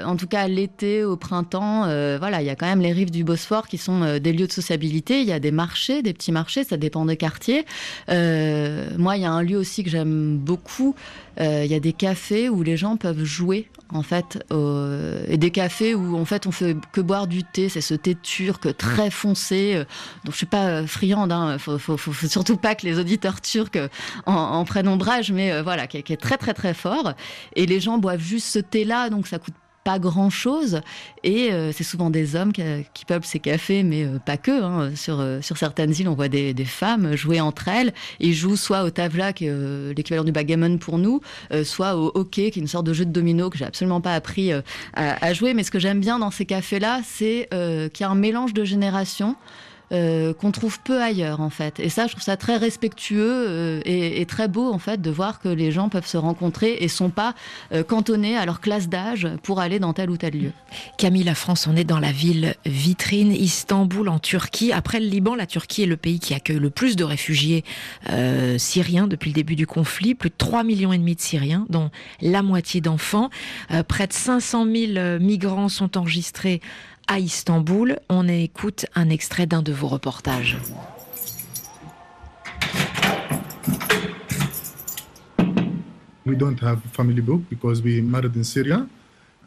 en tout cas, l'été, au printemps, voilà, il y a quand même les rives du Bosphore qui sont des lieux de sociabilité. Il y a des marchés, des petits marchés, ça dépend des quartiers. Euh, moi, il y a un lieu aussi que j'aime beaucoup. Euh, Il y a des cafés où les gens peuvent jouer en fait, euh, et des cafés où en fait on fait que boire du thé. C'est ce thé turc très foncé. donc je suis pas friande. Hein, faut, faut, surtout pas que les auditeurs turcs en, en prennent ombrage, mais voilà, qui, qui est très très très fort. Et les gens boivent juste ce thé-là, donc ça coûte pas grand chose et euh, c'est souvent des hommes qui, qui peuplent ces cafés mais euh, pas que hein. sur, euh, sur certaines îles on voit des, femmes jouer entre elles. Ils jouent soit au tavla qui est euh, l'équivalent du backgammon pour nous euh, soit au hockey qui est une sorte de jeu de domino que j'ai absolument pas appris euh, à, à jouer. Mais ce que j'aime bien dans ces cafés là c'est euh, qu'il y a un mélange de générations euh, qu'on trouve peu ailleurs en fait. Et ça, je trouve ça très respectueux euh, et, très beau en fait de voir que les gens peuvent se rencontrer et sont pas euh, cantonnés à leur classe d'âge pour aller dans tel ou tel lieu. Camille, la France, on est dans la ville vitrine, Istanbul, en Turquie. Après le Liban, la Turquie est le pays qui accueille le plus de réfugiés syriens depuis le début du conflit. Plus de 3 millions et demi de Syriens, dont la moitié d'enfants. Près de 500 000 euh, migrants sont enregistrés à Istanbul. On écoute un extrait d'un de vos reportages. We don't have family book because we married in Syria,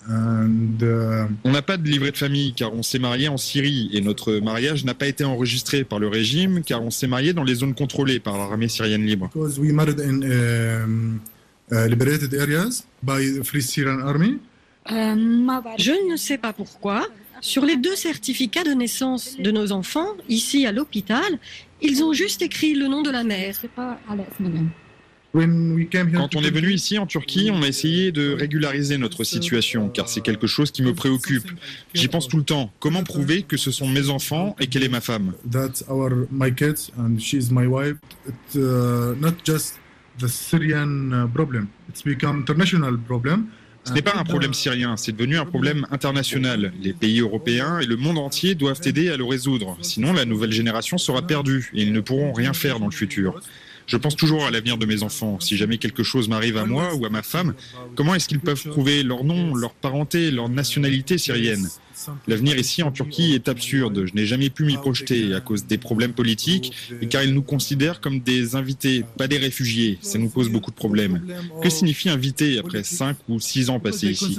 and uh, On n'a pas de livret de famille car on s'est marié en Syrie et notre mariage n'a pas été enregistré par le régime car on s'est marié dans les zones contrôlées par l'armée syrienne libre. because we married in liberated areas by the Free Syrian Army. Je ne sais pas pourquoi. Sur les deux certificats de naissance de nos enfants, ici à l'hôpital, ils ont juste écrit le nom de la mère. When we came here Quand on est venu Turkey, ici en Turquie, on a essayé de régulariser notre situation car c'est quelque chose qui me préoccupe. J'y pense tout le temps. Comment prouver que ce sont mes enfants et qu'elle est ma femme? That's our my kids, and she's my wife. It's uh, not just the Syrian uh, problem. It's become international problem. Ce n'est pas un problème syrien, c'est devenu un problème international. Les pays européens et le monde entier doivent aider à le résoudre. Sinon, la nouvelle génération sera perdue et ils ne pourront rien faire dans le futur. Je pense toujours à l'avenir de mes enfants. Si jamais quelque chose m'arrive à moi ou à ma femme, comment est-ce qu'ils peuvent prouver leur nom, leur parenté, leur nationalité syrienne? L'avenir ici en Turquie est absurde. Je n'ai jamais pu m'y projeter à cause des problèmes politiques et car ils nous considèrent comme des invités, pas des réfugiés. Ça nous pose beaucoup de problèmes. Que signifie invité après 5 ou 6 ans passés ici?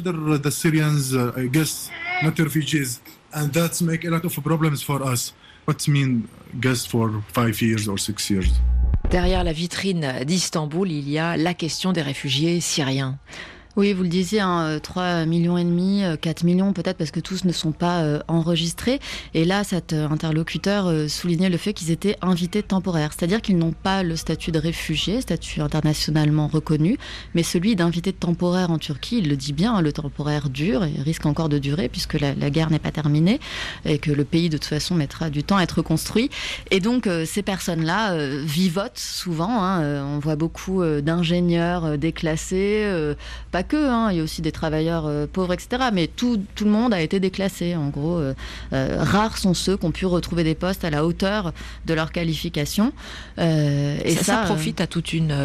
And mean guests for five years or six years? Derrière la vitrine d'Istanbul, il y a la question des réfugiés syriens. Oui, vous le disiez, hein, euh, 3 millions et demi, euh, 4 millions peut-être parce que tous ne sont pas euh, enregistrés. Et là, cet euh, interlocuteur euh, soulignait le fait qu'ils étaient invités temporaires, c'est-à-dire qu'ils n'ont pas le statut de réfugié, statut internationalement reconnu, mais celui d'invité temporaire en Turquie, il le dit bien, hein, le temporaire dure et risque encore de durer puisque la, guerre n'est pas terminée et que le pays de toute façon mettra du temps à être reconstruit. Et donc euh, ces personnes-là euh, vivotent souvent. hein, euh, on voit beaucoup euh, d'ingénieurs euh, déclassés, euh, pas que, hein, il y a aussi des travailleurs euh, pauvres, etc. Mais tout, tout le monde a été déclassé. En gros, euh, euh, rares sont ceux qui ont pu retrouver des postes à la hauteur de leur qualification. Et ça, ça, ça profite à toute une,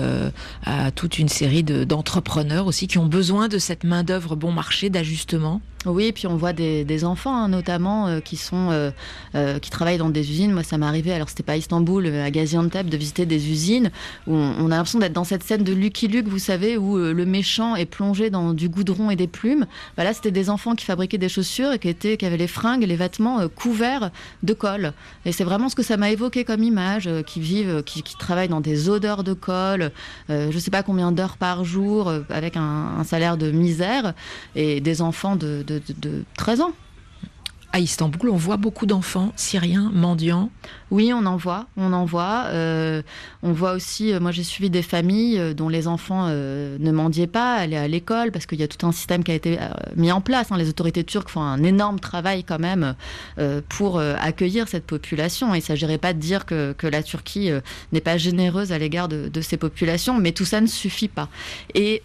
à toute une série de- d'entrepreneurs aussi qui ont besoin de cette main-d'œuvre bon marché, d'ajustement. Oui, puis on voit des, enfants hein, notamment euh, qui sont euh, euh, qui travaillent dans des usines. Moi, ça m'est arrivé. Alors, c'était pas à Istanbul, à Gaziantep, de visiter des usines où on, a l'impression d'être dans cette scène de Lucky Luke, vous savez, où le méchant est plongé dans du goudron et des plumes. Bah là, c'était des enfants qui fabriquaient des chaussures et qui avaient les fringues et les vêtements couverts de colle. Et c'est vraiment ce que ça m'a évoqué comme image, qui vivent, qui, travaillent dans des odeurs de colle, je sais pas combien d'heures par jour, avec un, salaire de misère, et des enfants de, de- de 13 ans. À Istanbul, on voit beaucoup d'enfants syriens mendiants. Oui, on en voit, on en voit. Euh, on voit aussi, euh, moi j'ai suivi des familles euh, dont les enfants ne mendiaient pas, allaient à l'école, parce qu'il y a tout un système qui a été mis en place. hein. Les autorités turques font un énorme travail quand même pour accueillir cette population. Il ne s'agirait pas de dire que, la Turquie n'est pas généreuse à l'égard de, de ces populations, mais tout ça ne suffit pas. Et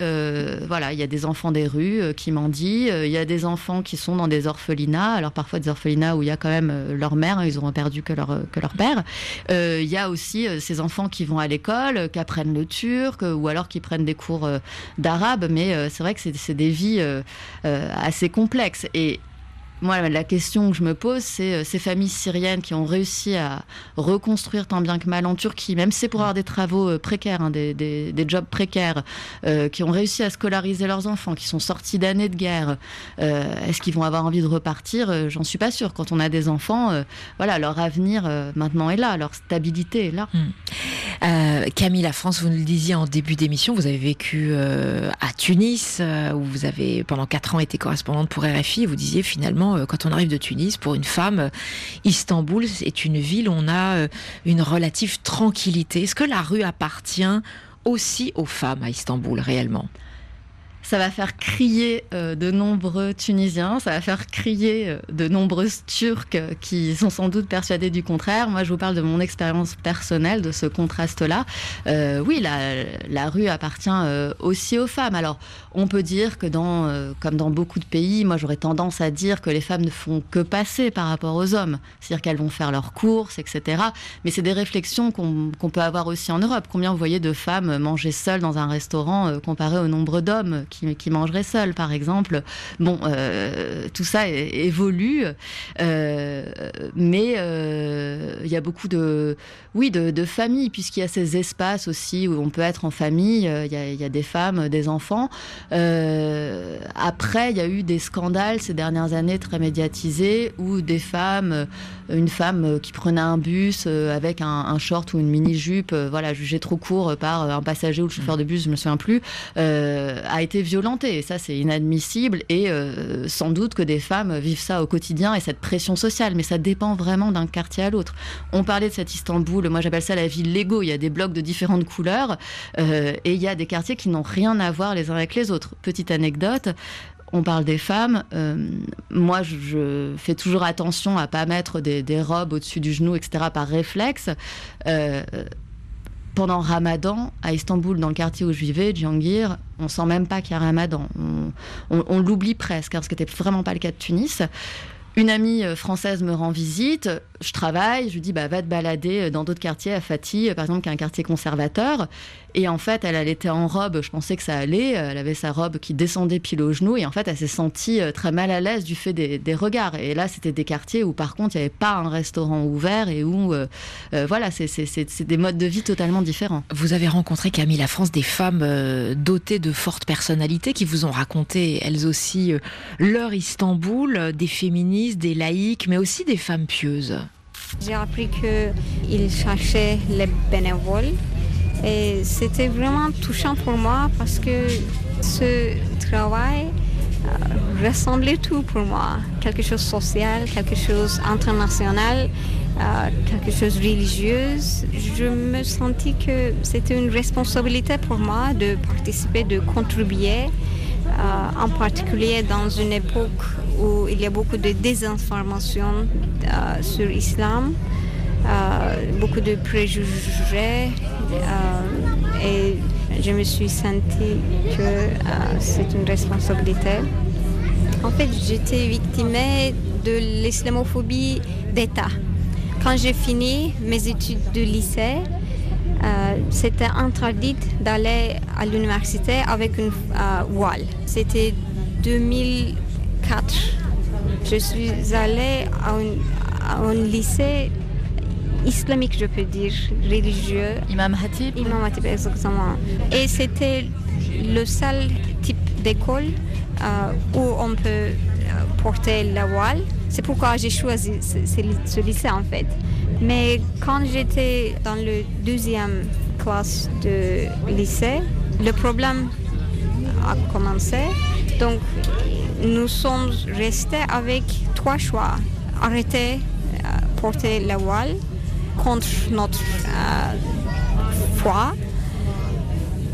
voilà, il y a des enfants des rues qui mendient, il y a des enfants qui sont dans des orphelinats, alors parfois des orphelinats où il y a quand même euh, leur mère, hein, ils auront perdu que leur, que leur père. Euh, Il y a aussi euh, ces enfants qui vont à l'école, euh, qui apprennent le turc, euh, ou alors qui prennent des cours euh, d'arabe, mais euh, c'est vrai que c'est des vies euh, euh, assez complexes. Et moi, la question que je me pose, c'est euh, ces familles syriennes qui ont réussi à reconstruire tant bien que mal en Turquie, même si c'est pour avoir des travaux euh, précaires, hein, des, jobs précaires, euh, qui ont réussi à scolariser leurs enfants, qui sont sortis d'années de guerre. Est-ce qu'ils vont avoir envie de repartir? J'en suis pas sûre. Quand on a des enfants, voilà, leur avenir maintenant est là, leur stabilité est là. Euh, Camille, la France, vous nous le disiez en début d'émission, vous avez vécu à Tunis, où vous avez pendant quatre ans été correspondante pour RFI. Vous disiez finalement, euh, quand on arrive de Tunis, pour une femme, euh, Istanbul est une ville où on a euh, une relative tranquillité. Est-ce que la rue appartient aussi aux femmes à Istanbul réellement? Ça va faire crier euh, de nombreux Tunisiens, ça va faire crier euh, de nombreuses Turcs euh, qui sont sans doute persuadés du contraire. Moi, je vous parle de mon expérience personnelle, de ce contraste-là. Oui, la, rue appartient aussi aux femmes. Alors, on peut dire que dans, comme dans beaucoup de pays, moi j'aurais tendance à dire que les femmes ne font que passer par rapport aux hommes. C'est-à-dire qu'elles vont faire leurs courses, etc. Mais c'est des réflexions qu'on peut avoir aussi en Europe. Combien vous voyez de femmes manger seules dans un restaurant comparé au nombre d'hommes qui, qui mangeraient par exemple. Bon, euh, tout ça évolue, euh, mais euh, il y a beaucoup de, oui, de, de familles, puisqu'il y a ces espaces aussi où on peut être en famille. euh, Il y a, il y a des femmes, des enfants. Euh, après, il y a eu des scandales ces dernières années très médiatisés où des femmes, euh, une femme euh, qui prenait un bus euh, avec un, un short ou une mini-jupe, euh, voilà, jugée trop court par euh, un passager ou le chauffeur de bus, je me souviens plus, euh, a été violentée. Et ça, c'est inadmissible. Et euh, sans doute que des femmes vivent ça au quotidien et cette pression sociale. Mais ça dépend vraiment d'un quartier à l'autre. On parlait de cet Istanbul, moi j'appelle ça la ville Lego. Il y a des blocs de différentes couleurs et il y a des quartiers qui n'ont rien à voir les uns avec les autres. Petite anecdote. On parle des femmes. moi, je, fais toujours attention à pas mettre des, robes au-dessus du genou, etc., par réflexe. Pendant Ramadan, à Istanbul, dans le quartier où je vivais, Djangir, on sent même pas qu'il y a Ramadan. On l'oublie presque, hein, ce qui n'était vraiment pas le cas de Tunis. Une amie euh, française me rend visite, je travaille, je lui dis bah, va te balader dans d'autres quartiers, à Fatih, euh, par exemple, qui est un quartier conservateur. Et en fait, elle, elle était en robe, je pensais que ça allait, euh, elle avait sa robe qui descendait pile au genou, et en fait, elle s'est sentie euh, très mal à l'aise du fait des, regards. Et là, c'était des quartiers où, par contre, il n'y avait pas un restaurant ouvert et où, euh, euh, voilà, c'est- des modes de vie totalement différents. Vous avez rencontré, Camille La France, des femmes euh, dotées de fortes personnalités qui vous ont raconté, elles aussi, euh, leur Istanbul, euh, des féministes, des laïcs, mais aussi des femmes pieuses. J'ai appris qu'ils cherchaient les bénévoles et c'était vraiment touchant pour moi parce que ce travail euh, ressemblait tout pour moi. Quelque chose social, quelque chose international, euh, quelque chose de religieux. Je me sentis que c'était une responsabilité pour moi de participer, de contribuer, en particulier dans une époque où il y a beaucoup de désinformation euh, sur l'islam, euh, beaucoup de préjugés euh, et je me suis sentie que euh, c'est une responsabilité. En fait, j'étais victime de l'islamophobie d'État. Quand j'ai fini mes études de lycée, euh, c'était interdit d'aller à l'université avec une euh, voile. C'était 2004. Je suis allée à un, à un lycée islamique, je peux dire, religieux. Imam Hatib Imam Hatib, exactement. Et c'était le seul type d'école euh, où on peut porter la voile. C'est pourquoi j'ai choisi ce, ce- ce lycée en fait. Mais quand j'étais dans le deuxième classe de lycée, le problème a commencé. Donc, nous sommes restés avec trois choix. Arrêter euh, porter la voile contre notre euh, foi,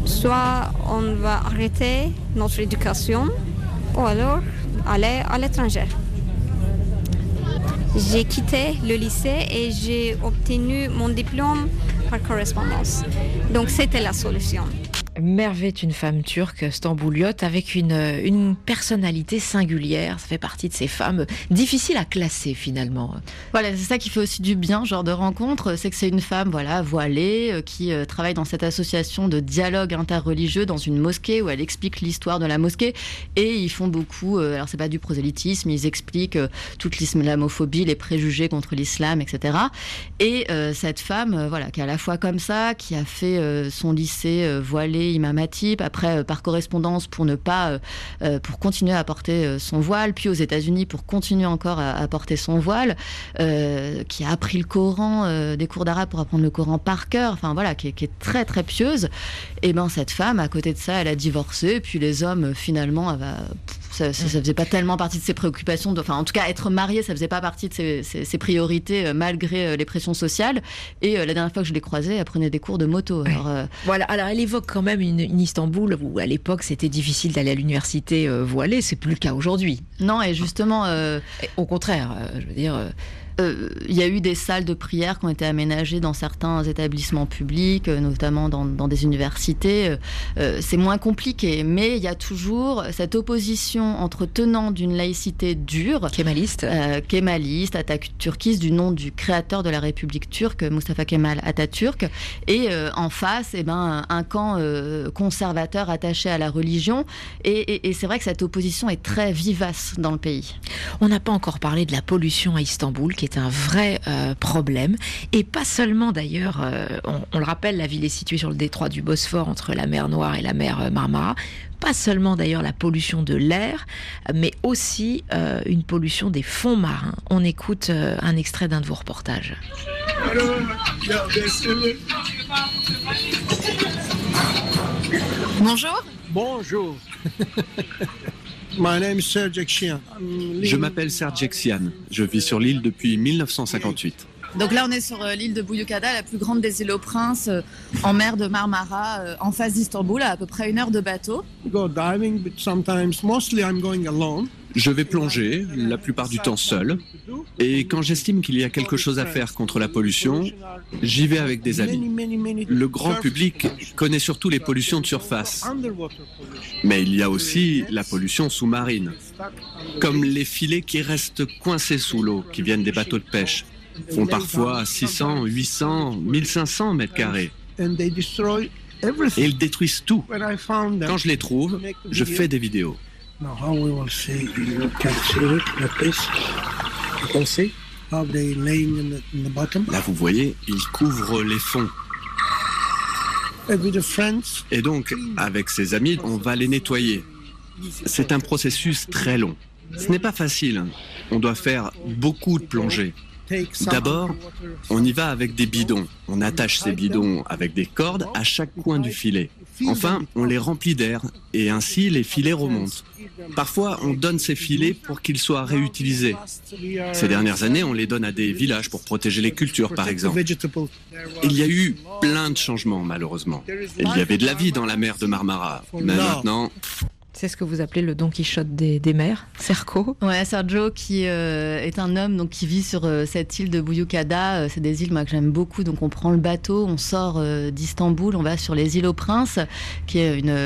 soit on va arrêter notre éducation ou alors aller à l'étranger. J'ai quitté le lycée et j'ai obtenu mon diplôme par correspondance. Donc c'était la solution. Merve est une femme turque, stambouliote, avec une, euh, une personnalité singulière. Ça fait partie de ces femmes difficiles à classer finalement. Voilà, c'est ça qui fait aussi du bien, genre de rencontre, c'est que c'est une femme, voilà, voilée, euh, qui euh, travaille dans cette association de dialogue interreligieux dans une mosquée où elle explique l'histoire de la mosquée et ils font beaucoup, euh, alors c'est pas du prosélytisme, ils expliquent euh, toute l'islamophobie, les préjugés contre l'islam, etc. Et euh, cette femme, euh, voilà, qui est à la fois comme ça, qui a fait euh, son lycée euh, voilé, Après euh, par correspondance pour ne pas, euh, euh, pour continuer à porter son voile, puis aux États-Unis pour continuer encore à, porter son voile, qui a appris le Coran, des cours d'arabe pour apprendre le Coran par cœur, enfin voilà, qui est, qui est très très pieuse. Et ben cette femme, à côté de ça, elle a divorcé, puis les hommes, finalement, elle va, ça, ça, ça faisait pas tellement partie de ses préoccupations. de- Enfin, en tout cas, être mariée, ça faisait pas partie de ses, ses- ses priorités euh, malgré euh, les pressions sociales. Et euh, la dernière fois que je l'ai croisée, elle prenait des cours de moto. Alors, euh, Voilà, alors elle évoque quand même une, une Istanbul où à l'époque c'était difficile d'aller à l'université voilée, c'est plus le cas aujourd'hui. non, et justement, Au contraire, je veux dire, il y a eu des salles de prière qui ont été aménagées dans certains établissements publics, euh, notamment dans, dans des universités. Euh, euh, c'est moins compliqué, mais il y a toujours cette opposition entre tenants d'une laïcité dure, kémaliste. euh, kémaliste, atatürkiste, du nom du créateur de la République turque, Mustafa Kemal Atatürk, et euh, en face, eh ben, un camp euh, conservateur attaché à la religion. Et, et- et c'est vrai que cette opposition est très vivace dans le pays. On n'a pas encore parlé de la pollution à Istanbul, qui est un vrai euh, problème. Et pas seulement d'ailleurs, euh, on, on le rappelle, la ville est située sur le détroit du Bosphore, entre la mer Noire et la mer euh, Marmara. Pas seulement d'ailleurs la pollution de l'air, mais aussi euh, une pollution des fonds marins. On écoute euh, un extrait d'un de vos reportages. Bonjour. Bonjour. Je m'appelle Serge Xian. Je vis sur l'île depuis 1958. Donc là, on est sur euh, l'île de Buyukada, la plus grande des îles aux Princes, euh, en mer de Marmara, euh, en face d'Istanbul, à à peu près une heure de bateau. Go diving, but sometimes, mostly I'm going alone. Je vais plonger, la plupart du temps seul, et quand j'estime qu'il y a quelque chose à faire contre la pollution, j'y vais avec des amis. Le grand public connaît surtout les pollutions de surface, mais il y a aussi la pollution sous-marine, comme les filets qui restent coincés sous l'eau, qui viennent des bateaux de pêche, font parfois 600, 800, 1500 mètres carrés, And they destroy et ils détruisent tout. Quand je les trouve, je fais des vidéos. Là, vous voyez, ils couvrent les fonds. Et donc, avec ses amis, on va les nettoyer. C'est un processus très long. Ce n'est pas facile. On doit faire beaucoup de plongées. D'abord, on y va avec des bidons. On attache ces bidons avec des cordes à chaque coin du filet. Enfin, on les remplit d'air et ainsi les filets remontent. Parfois, on donne ces filets pour qu'ils soient réutilisés. Ces dernières années, on les donne à des villages pour protéger les cultures, par exemple. Il y a eu plein de changements, malheureusement. Il y avait de la vie dans la mer de Marmara. Mais maintenant, C'est ce que vous appelez le Don Quichotte des, des mers, Cerco. Ouais, Sergio qui euh, est un homme donc qui vit sur euh, cette île de Buyukada. Euh, c'est des îles moi que j'aime beaucoup. Donc on prend le bateau, on sort d'Istanbul, on va sur les îles aux Princes, qui est une,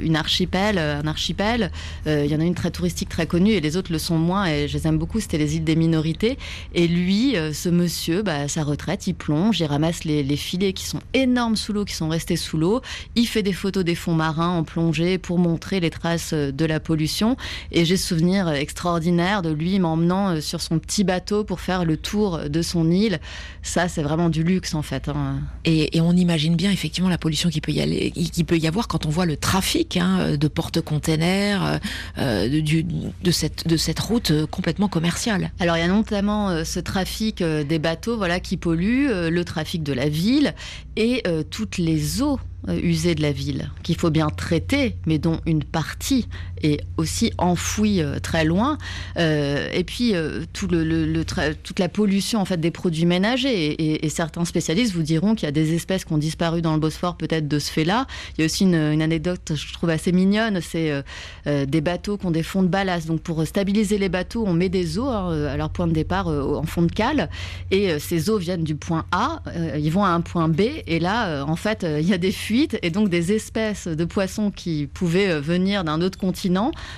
une archipel, un archipel. Il y en a une très touristique, très connue, et les autres le sont moins. Et je les aime beaucoup. C'était les îles des minorités. Et lui, ce monsieur, bah, à sa retraite, il plonge, il ramasse les, les filets qui sont énormes sous l'eau, qui sont restés sous l'eau. Il fait des photos des fonds marins en plongée pour montrer les traces euh, de la pollution. Et j'ai souvenir extraordinaire de lui m'emmenant euh, sur son petit bateau pour faire le tour de son île. Ça, c'est vraiment du luxe en fait. hein. Et, et on imagine bien effectivement la pollution qui peut y, aller, qui peut y avoir quand on voit le trafic hein, de porte-containers, euh, de, cette, de cette route euh, complètement commerciale. Alors il y a notamment euh, ce trafic euh, des bateaux voilà, qui polluent, euh, le trafic de la ville et euh, toutes les eaux euh, usées de la ville qu'il faut bien traiter, mais dont une partie est aussi enfouie euh, très loin. Euh, et puis euh, tout le, le- toute la pollution en fait des produits ménagers. Et, certains spécialistes vous diront qu'il y a des espèces qui ont disparu dans le Bosphore peut-être de ce fait-là. Il y a aussi une, anecdote je trouve assez mignonne, c'est des bateaux qui ont des fonds de ballast. Donc pour stabiliser les bateaux, on met des eaux hein, à leur point de départ en fond de cale, et ces eaux viennent du point A, ils vont à un point B, et là en fait il y a des fuites et donc des espèces de poissons qui pouvaient venir d'un autre continent,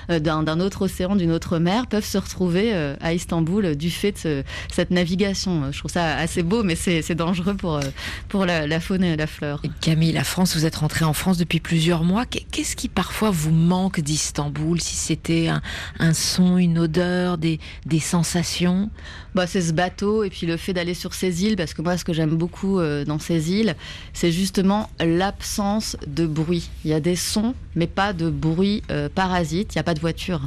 euh, d'un autre océan, d'une autre mer, peuvent se retrouver euh, à Istanbul euh, du fait de ce- cette navigation. Je trouve ça assez beau, mais c'est dangereux pour, pour la, la faune et la fleur. Camille, la France, vous êtes rentrée en France depuis plusieurs mois. Qu'est- Qu'est-ce qui parfois vous manque d'Istanbul Si c'était un, un son, une odeur, des, des sensations? Bah, c'est ce bateau et puis le fait d'aller sur ces îles, parce que moi, ce que j'aime beaucoup dans ces îles, c'est justement l'absence de bruit. Il y a des sons, mais pas de bruit euh, parasite. Il n'y a pas de voiture.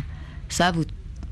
Ça, vous.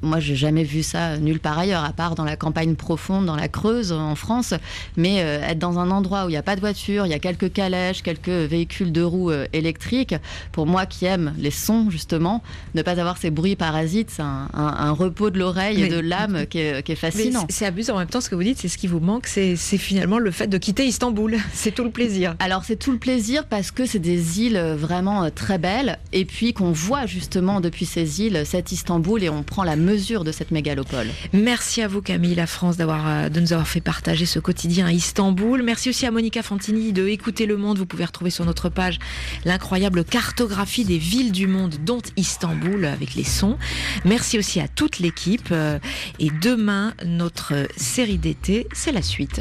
Moi, j'ai jamais vu ça nulle part ailleurs, à part dans la campagne profonde, dans la Creuse, en France. Mais euh, être dans un endroit où il n'y a pas de voiture, il y a quelques calèches, quelques véhicules de roues euh, électriques, pour moi qui aime les sons, justement, ne pas avoir ces bruits parasites, c'est un, un- un repos de l'oreille et de l'âme qui est, qui est fascinant. c'est- abusant. En même temps, ce que vous dites, c'est ce qui vous manque, c'est finalement le fait de quitter Istanbul. C'est tout le plaisir. Alors c'est tout le plaisir parce que c'est des îles vraiment euh, très belles et puis qu'on voit justement depuis ces îles cet Istanbul et on prend la de cette mégalopole. Merci à vous Camille La France euh, de nous avoir fait partager ce quotidien à Istanbul. Merci aussi à Monica Fantini de Écouter le monde. Vous pouvez retrouver sur notre page l'incroyable cartographie des villes du monde dont Istanbul avec les sons. Merci aussi à toute l'équipe euh, et demain notre série d'été, c'est la suite.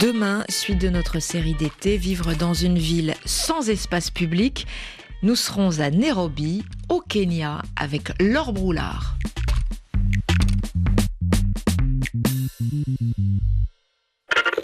Demain, suite de notre série d'été, Vivre dans une ville sans espace public, nous serons à Nairobi, au Kenya, avec Laure Broulard.